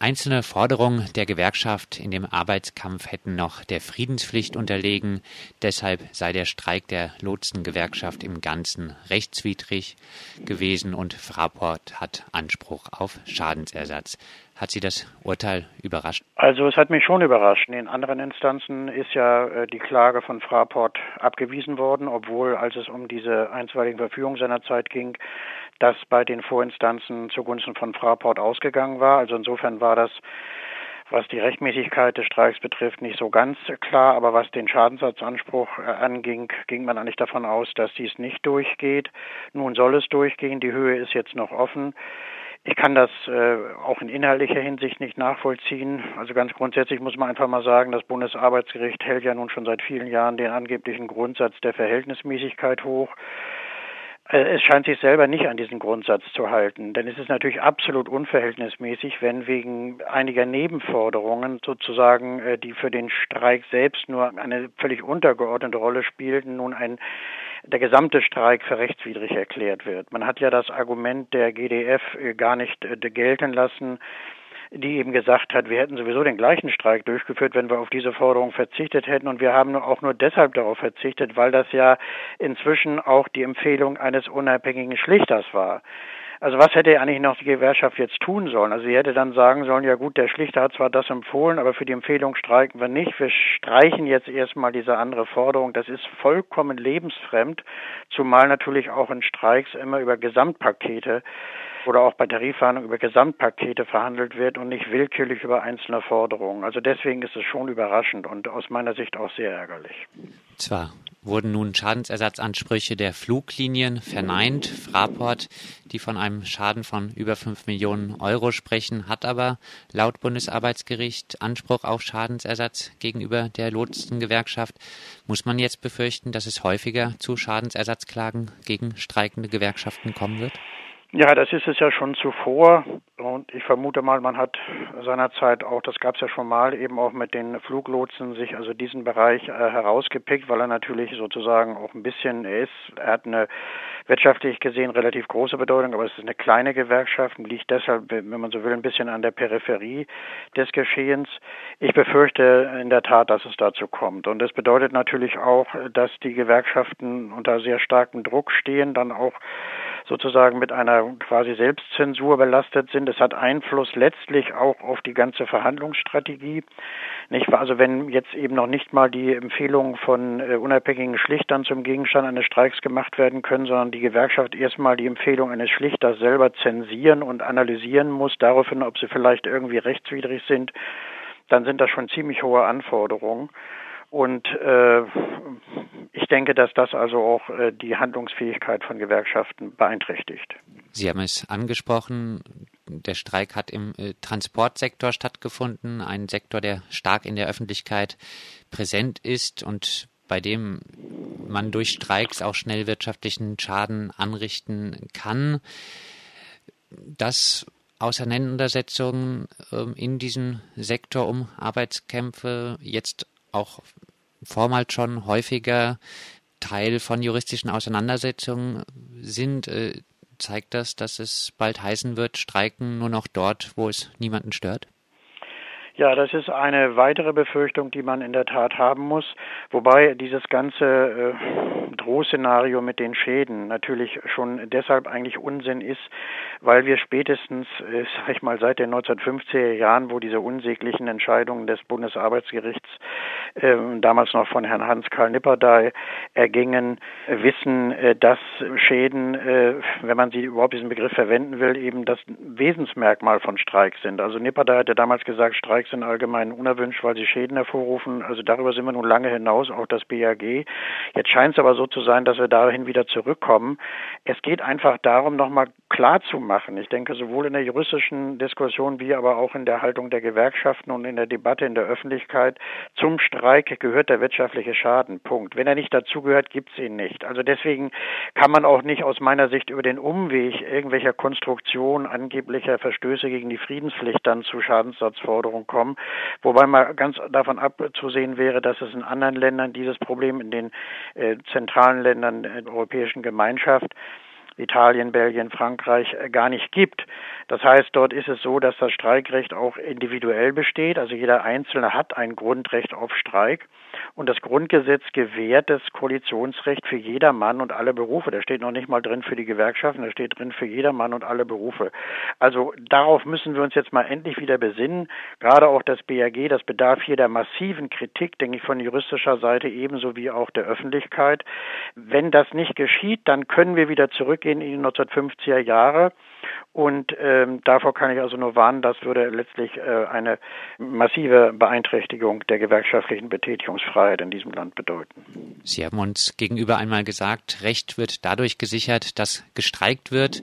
Einzelne Forderungen der Gewerkschaft in dem Arbeitskampf hätten noch der Friedenspflicht unterlegen. Deshalb sei der Streik der Lotsengewerkschaft im Ganzen rechtswidrig gewesen und Fraport hat Anspruch auf Schadensersatz. Hat Sie das Urteil überrascht? Also es hat mich schon überrascht. In anderen Instanzen ist ja äh, die Klage von Fraport abgewiesen worden, obwohl als es um diese einstweiligen Verfügung seinerzeit ging, das bei den Vorinstanzen zugunsten von Fraport ausgegangen war. Also insofern war das was die Rechtmäßigkeit des Streiks betrifft, nicht so ganz klar, aber was den Schadensersatzanspruch äh, anging, ging man eigentlich davon aus, dass dies nicht durchgeht. Nun soll es durchgehen, die Höhe ist jetzt noch offen. Ich kann das äh, auch in inhaltlicher Hinsicht nicht nachvollziehen. Also ganz grundsätzlich muss man einfach mal sagen, das Bundesarbeitsgericht hält ja nun schon seit vielen Jahren den angeblichen Grundsatz der Verhältnismäßigkeit hoch. Äh, es scheint sich selber nicht an diesen Grundsatz zu halten, denn es ist natürlich absolut unverhältnismäßig, wenn wegen einiger Nebenforderungen sozusagen, äh, die für den Streik selbst nur eine völlig untergeordnete Rolle spielten, nun ein der gesamte Streik für rechtswidrig erklärt wird. Man hat ja das Argument der GDF äh, gar nicht gelten lassen, die eben gesagt hat, wir hätten sowieso den gleichen Streik durchgeführt, wenn wir auf diese Forderung verzichtet hätten. Und wir haben auch nur deshalb darauf verzichtet, weil das ja inzwischen auch die Empfehlung eines unabhängigen Schlichters war. Also was hätte eigentlich noch die Gewerkschaft jetzt tun sollen? Also sie hätte dann sagen sollen, ja gut, der Schlichter hat zwar das empfohlen, aber für die Empfehlung streiken wir nicht. Wir streichen jetzt erstmal diese andere Forderung. Das ist vollkommen lebensfremd, zumal natürlich auch in Streiks immer über Gesamtpakete oder auch bei Tarifverhandlungen über Gesamtpakete verhandelt wird und nicht willkürlich über einzelne Forderungen. Also deswegen ist es schon überraschend und aus meiner Sicht auch sehr ärgerlich. Zwar wurden nun Schadensersatzansprüche der Fluglinien verneint. Fraport, die von einem Schaden von über 5 Millionen Euro sprechen, hat aber laut Bundesarbeitsgericht Anspruch auf Schadensersatz gegenüber der Lotsengewerkschaft. Muss man jetzt befürchten, dass es häufiger zu Schadensersatzklagen gegen streikende Gewerkschaften kommen wird? Ja, das ist es ja schon zuvor und ich vermute mal, man hat seinerzeit auch, das gab es ja schon mal, eben auch mit den Fluglotsen sich also diesen Bereich äh, herausgepickt, weil er natürlich sozusagen auch ein bisschen ist. Er hat eine wirtschaftlich gesehen relativ große Bedeutung, aber es ist eine kleine Gewerkschaft und liegt deshalb, wenn man so will, ein bisschen an der Peripherie des Geschehens. Ich befürchte in der Tat, dass es dazu kommt und das bedeutet natürlich auch, dass die Gewerkschaften unter sehr starkem Druck stehen, dann auch sozusagen mit einer quasi Selbstzensur belastet sind. Es hat Einfluss letztlich auch auf die ganze Verhandlungsstrategie. Nicht Also wenn jetzt eben noch nicht mal die Empfehlungen von äh, unabhängigen Schlichtern zum Gegenstand eines Streiks gemacht werden können, sondern die Gewerkschaft erstmal die Empfehlung eines Schlichters selber zensieren und analysieren muss, daraufhin, ob sie vielleicht irgendwie rechtswidrig sind, dann sind das schon ziemlich hohe Anforderungen. Und äh, ich denke, dass das also auch äh, die Handlungsfähigkeit von Gewerkschaften beeinträchtigt. Sie haben es angesprochen, der Streik hat im äh, Transportsektor stattgefunden, ein Sektor, der stark in der Öffentlichkeit präsent ist und bei dem man durch Streiks auch schnell wirtschaftlichen Schaden anrichten kann. Dass Auseinandersetzungen ähm, in diesem Sektor um Arbeitskämpfe jetzt auch vormals schon häufiger Teil von juristischen Auseinandersetzungen sind, äh, zeigt das, dass es bald heißen wird, streiken nur noch dort, wo es niemanden stört? Ja, das ist eine weitere Befürchtung, die man in der Tat haben muss, wobei dieses ganze äh, Drohszenario mit den Schäden natürlich schon deshalb eigentlich Unsinn ist, weil wir spätestens, äh, sag ich mal, seit den 1950er Jahren, wo diese unsäglichen Entscheidungen des Bundesarbeitsgerichts damals noch von Herrn Hans-Karl Nipperdey ergingen, wissen, äh, dass Schäden, äh, wenn man sie überhaupt diesen Begriff verwenden will, eben das Wesensmerkmal von Streiks sind. Also Nipperdey hatte damals gesagt, Streiks sind allgemein unerwünscht, weil sie Schäden hervorrufen. Also darüber sind wir nun lange hinaus, auch das BAG. Jetzt scheint es aber so zu sein, dass wir dahin wieder zurückkommen. Es geht einfach darum, nochmal klar zu machen. Ich denke, sowohl in der juristischen Diskussion wie aber auch in der Haltung der Gewerkschaften und in der Debatte in der Öffentlichkeit zum Streik gehört der wirtschaftliche Schaden. Punkt. Wenn er nicht dazugehört, gibt es ihn nicht. Also deswegen kann man auch nicht aus meiner Sicht über den Umweg irgendwelcher Konstruktion angeblicher Verstöße gegen die Friedenspflicht dann zu Schadensersatzforderungen kommen kommen. Wobei mal ganz davon abzusehen wäre, dass es in anderen Ländern dieses Problem in den äh, zentralen Ländern der Europäischen Gemeinschaft Italien, Belgien, Frankreich äh, gar nicht gibt. Das heißt, dort ist es so, dass das Streikrecht auch individuell besteht. Also jeder Einzelne hat ein Grundrecht auf Streik. Und das Grundgesetz gewährt das Koalitionsrecht für jedermann und alle Berufe. Da steht noch nicht mal drin für die Gewerkschaften, da steht drin für jedermann und alle Berufe. Also darauf müssen wir uns jetzt mal endlich wieder besinnen. Gerade auch das BAG, das bedarf hier der massiven Kritik, denke ich, von juristischer Seite ebenso wie auch der Öffentlichkeit. Wenn das nicht geschieht, dann können wir wieder zurückgehen in die 1950er Jahre. Und ähm, davor kann ich also nur warnen, das würde letztlich äh, eine massive Beeinträchtigung der gewerkschaftlichen Betätigungsfreiheit in diesem Land bedeuten. Sie haben uns gegenüber einmal gesagt, Recht wird dadurch gesichert, dass gestreikt wird.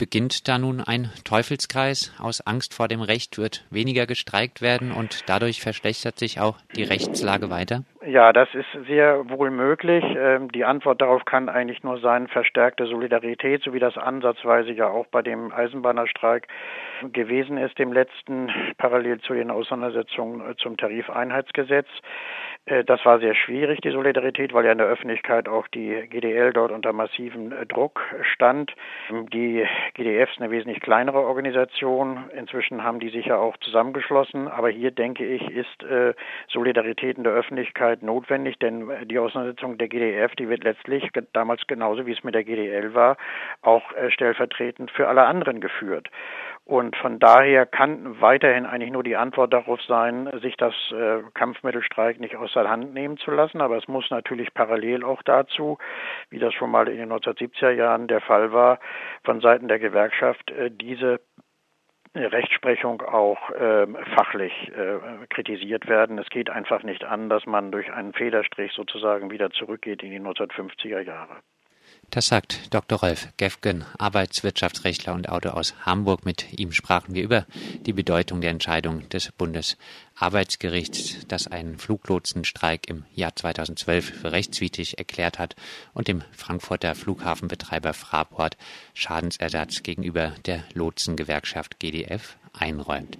Beginnt da nun ein Teufelskreis? Aus Angst vor dem Recht wird weniger gestreikt werden und dadurch verschlechtert sich auch die Rechtslage weiter? Ja, das ist sehr wohl möglich. Ähm, die Antwort darauf kann eigentlich nur sein, verstärkte Solidarität, so wie das ansatzweise ja auch bei dem Eisenbahnerstreik gewesen ist, dem letzten, parallel zu den Auseinandersetzungen äh, zum Tarifeinheitsgesetz. Äh, das war sehr schwierig, die Solidarität, weil ja in der Öffentlichkeit auch die GDL dort unter massivem äh, Druck stand. Die GDF ist eine wesentlich kleinere Organisation. Inzwischen haben die sich ja auch zusammengeschlossen. Aber hier, denke ich, ist Solidarität in der Öffentlichkeit notwendig, denn die Auseinandersetzung der GDF, die wird letztlich damals genauso wie es mit der GDL war, auch äh, stellvertretend für alle anderen geführt. Und von daher kann weiterhin eigentlich nur die Antwort darauf sein, sich das äh, Kampfmittelstreik nicht aus der Hand nehmen zu lassen. Aber es muss natürlich parallel auch dazu, wie das schon mal in den 1970er Jahren der Fall war, von Seiten der Gewerkschaft äh, diese Rechtsprechung auch äh, fachlich äh, kritisiert werden. Es geht einfach nicht an, dass man durch einen Federstrich sozusagen wieder zurückgeht in die 1950er Jahre. Das sagt Dr. Rolf Gefgen, Arbeitswirtschaftsrechtler und Autor aus Hamburg. Mit ihm sprachen wir über die Bedeutung der Entscheidung des Bundesarbeitsgerichts, das einen Fluglotsenstreik im Jahr 2012 für rechtswidrig erklärt hat und dem Frankfurter Flughafenbetreiber Fraport Schadensersatz gegenüber der Lotsengewerkschaft GDF einräumt.